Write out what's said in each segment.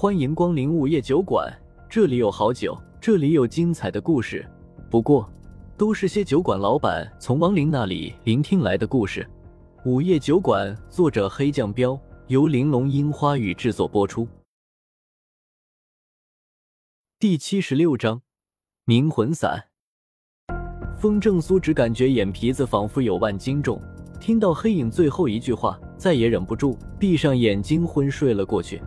欢迎光临午夜酒馆，这里有好酒，这里有精彩的故事。不过，都是些酒馆老板从亡灵那里聆听来的故事。午夜酒馆，作者黑酱标，由玲珑樱花雨制作播出。第七十六章，冥魂散。风正苏只感觉眼皮子仿佛有万斤重，听到黑影最后一句话，再也忍不住闭上眼睛昏睡了过去。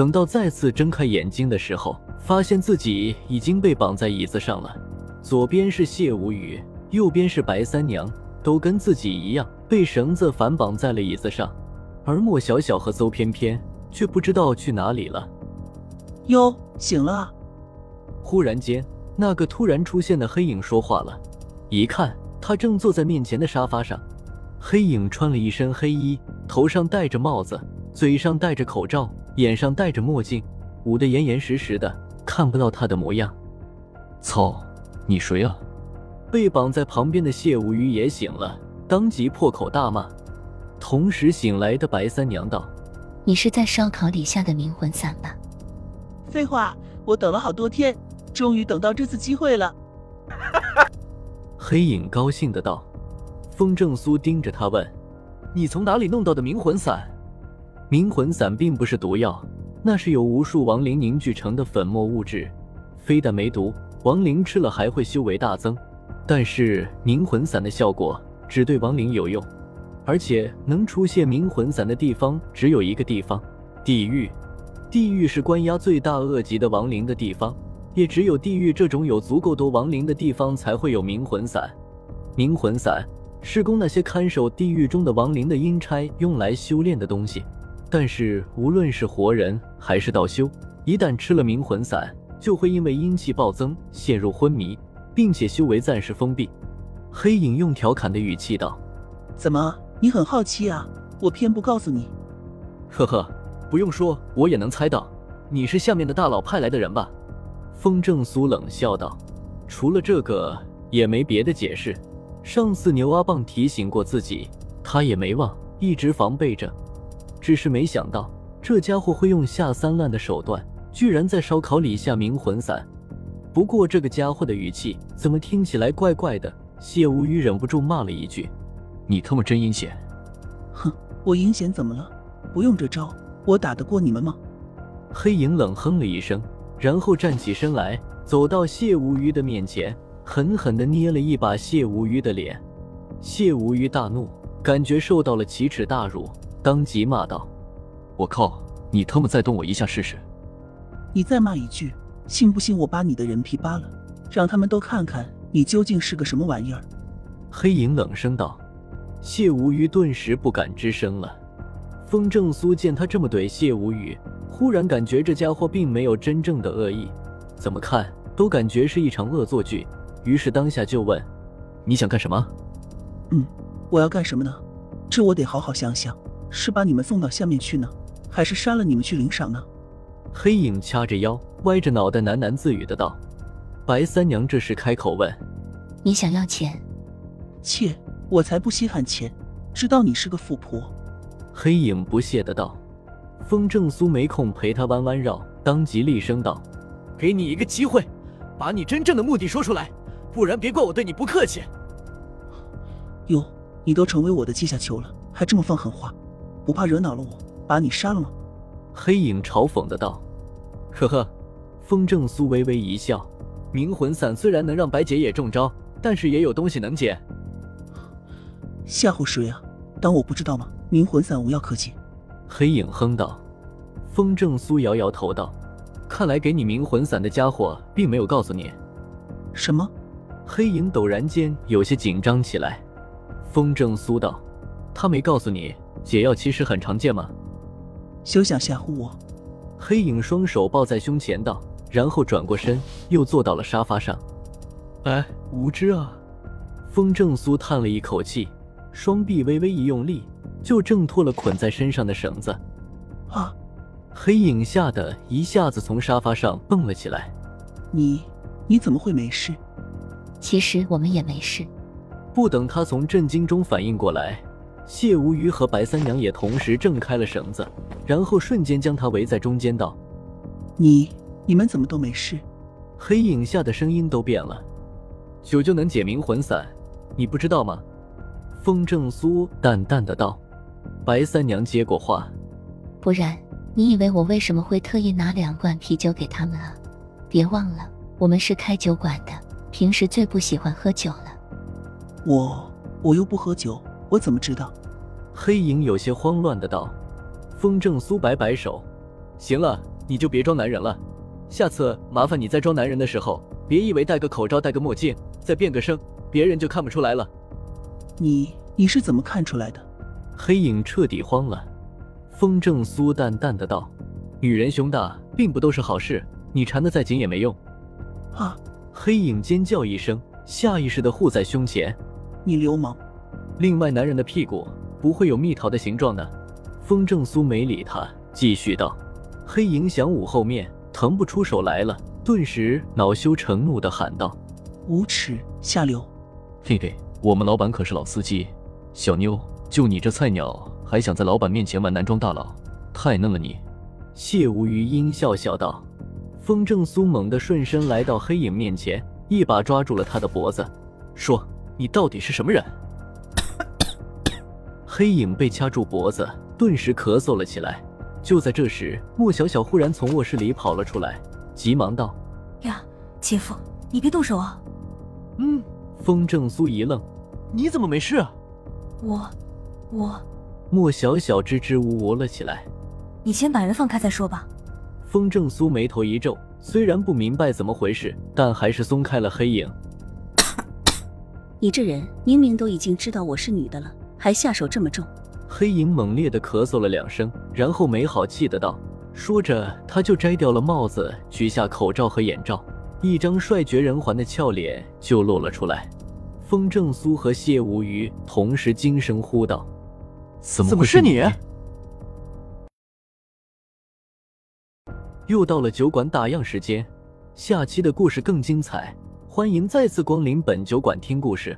等到再次睁开眼睛的时候，发现自己已经被绑在椅子上了。左边是谢无语，右边是白三娘，都跟自己一样被绳子反绑在了椅子上。而莫小小和邹翩翩却不知道去哪里了。哟，醒了！忽然间，那个突然出现的黑影说话了。一看，他正坐在面前的沙发上。黑影穿了一身黑衣，头上戴着帽子，嘴上戴着口罩。眼上戴着墨镜，捂得严严实实的，看不到他的模样。操，你谁啊？被绑在旁边的谢无虞也醒了，当即破口大骂。同时醒来的白三娘道：“你是在烧烤里下的冥魂散吧？”废话，我等了好多天，终于等到这次机会了。黑影高兴的道。风正苏盯着他问：“你从哪里弄到的冥魂散？”冥魂散并不是毒药，那是由无数亡灵凝聚成的粉末物质。非但没毒，亡灵吃了还会修为大增。但是冥魂散的效果只对亡灵有用，而且能出现冥魂散的地方只有一个地方——地狱。地狱是关押最大恶极的亡灵的地方，也只有地狱这种有足够多亡灵的地方才会有冥魂散。冥魂散是供那些看守地狱中的亡灵的阴差用来修炼的东西。但是，无论是活人还是道修，一旦吃了冥魂散，就会因为阴气暴增，陷入昏迷，并且修为暂时封闭。黑影用调侃的语气道：“怎么，你很好奇啊？我偏不告诉你。”呵呵，不用说，我也能猜到，你是下面的大佬派来的人吧？风正苏冷笑道：“除了这个，也没别的解释。上次牛阿棒提醒过自己，他也没忘，一直防备着。”只是没想到，这家伙会用下三滥的手段，居然在烧烤里下冥魂散。不过这个家伙的语气怎么听起来怪怪的？谢无虞忍不住骂了一句：“你他妈真阴险！”哼，我阴险怎么了？不用这招，我打得过你们吗？黑影冷哼了一声，然后站起身来，走到谢无虞的面前，狠狠地捏了一把谢无虞的脸。谢无虞大怒，感觉受到了奇耻大辱。当即骂道：“我靠！你他妈再动我一下试试！你再骂一句，信不信我把你的人皮扒了，让他们都看看你究竟是个什么玩意儿！”黑影冷声道。谢无虞顿时不敢吱声了。风正苏见他这么怼谢无虞，忽然感觉这家伙并没有真正的恶意，怎么看都感觉是一场恶作剧，于是当下就问：“你想干什么？”“嗯，我要干什么呢？这我得好好想想。”是把你们送到下面去呢，还是杀了你们去领赏呢？黑影掐着腰，歪着脑袋喃喃自语的道。白三娘这时开口问：“你想要钱？”“切，我才不稀罕钱，知道你是个富婆。”黑影不屑的道。风正苏没空陪他弯弯绕，当即厉声道：“给你一个机会，把你真正的目的说出来，不然别怪我对你不客气。”哟，你都成为我的阶下囚了，还这么放狠话？不怕惹恼了我，把你杀了吗？黑影嘲讽的道。呵呵，风正苏微微一笑。冥魂散虽然能让白姐也中招，但是也有东西能解。吓唬谁啊？当我不知道吗？冥魂散无药可解。黑影哼道。风正苏摇摇头道：“看来给你冥魂散的家伙并没有告诉你。”什么？黑影陡然间有些紧张起来。风正苏道：“他没告诉你。”解药其实很常见吗？休想吓唬我！黑影双手抱在胸前道，然后转过身，又坐到了沙发上。哎，无知啊！风正苏叹了一口气，双臂微微一用力，就挣脱了捆在身上的绳子。啊！黑影吓得一下子从沙发上蹦了起来。你你怎么会没事？其实我们也没事。不等他从震惊中反应过来。谢无鱼和白三娘也同时挣开了绳子，然后瞬间将他围在中间，道：“你你们怎么都没事？黑影下的声音都变了。酒就能解迷魂散，你不知道吗？风正苏淡淡的道。白三娘接过话，不然你以为我为什么会特意拿两罐啤酒给他们啊？别忘了，我们是开酒馆的，平时最不喜欢喝酒了。我我又不喝酒，我怎么知道？黑影有些慌乱的道。风正苏摆摆手，行了，你就别装男人了。下次麻烦你在装男人的时候，别以为戴个口罩、戴个墨镜，再变个声，别人就看不出来了。你你是怎么看出来的？黑影彻底慌了。风正苏淡淡的道：“女人胸大，并不都是好事，你缠得再紧也没用。”啊！黑影尖叫一声，下意识的护在胸前。你流氓！另外，男人的屁股不会有蜜桃的形状呢。风正苏没理他，继续道：“黑影想捂后面，腾不出手来了，顿时恼羞成怒的喊道：‘无耻下流！’嘿嘿，我们老板可是老司机，小妞，就你这菜鸟，还想在老板面前玩男装大佬，太嫩了你！”谢无鱼阴笑笑道。风正苏猛地顺身来到黑影面前，一把抓住了他的脖子，说：“你到底是什么人？”黑影被掐住脖子。顿时咳嗽了起来。就在这时，莫小小忽然从卧室里跑了出来，急忙道：“呀，姐夫，你别动手啊！”嗯，风正苏一愣：“你怎么没事啊？”我，我……莫小小支支吾吾了起来。你先把人放开再说吧。风正苏眉头一皱，虽然不明白怎么回事，但还是松开了黑影。你这人明明都已经知道我是女的了，还下手这么重。黑影猛烈的咳嗽了两声，然后没好气的道：“说着，他就摘掉了帽子，取下口罩和眼罩，一张帅绝人寰的俏脸就露了出来。”风正苏和谢无鱼同时惊声呼道：“怎么是你？”又到了酒馆打烊时间，下期的故事更精彩，欢迎再次光临本酒馆听故事。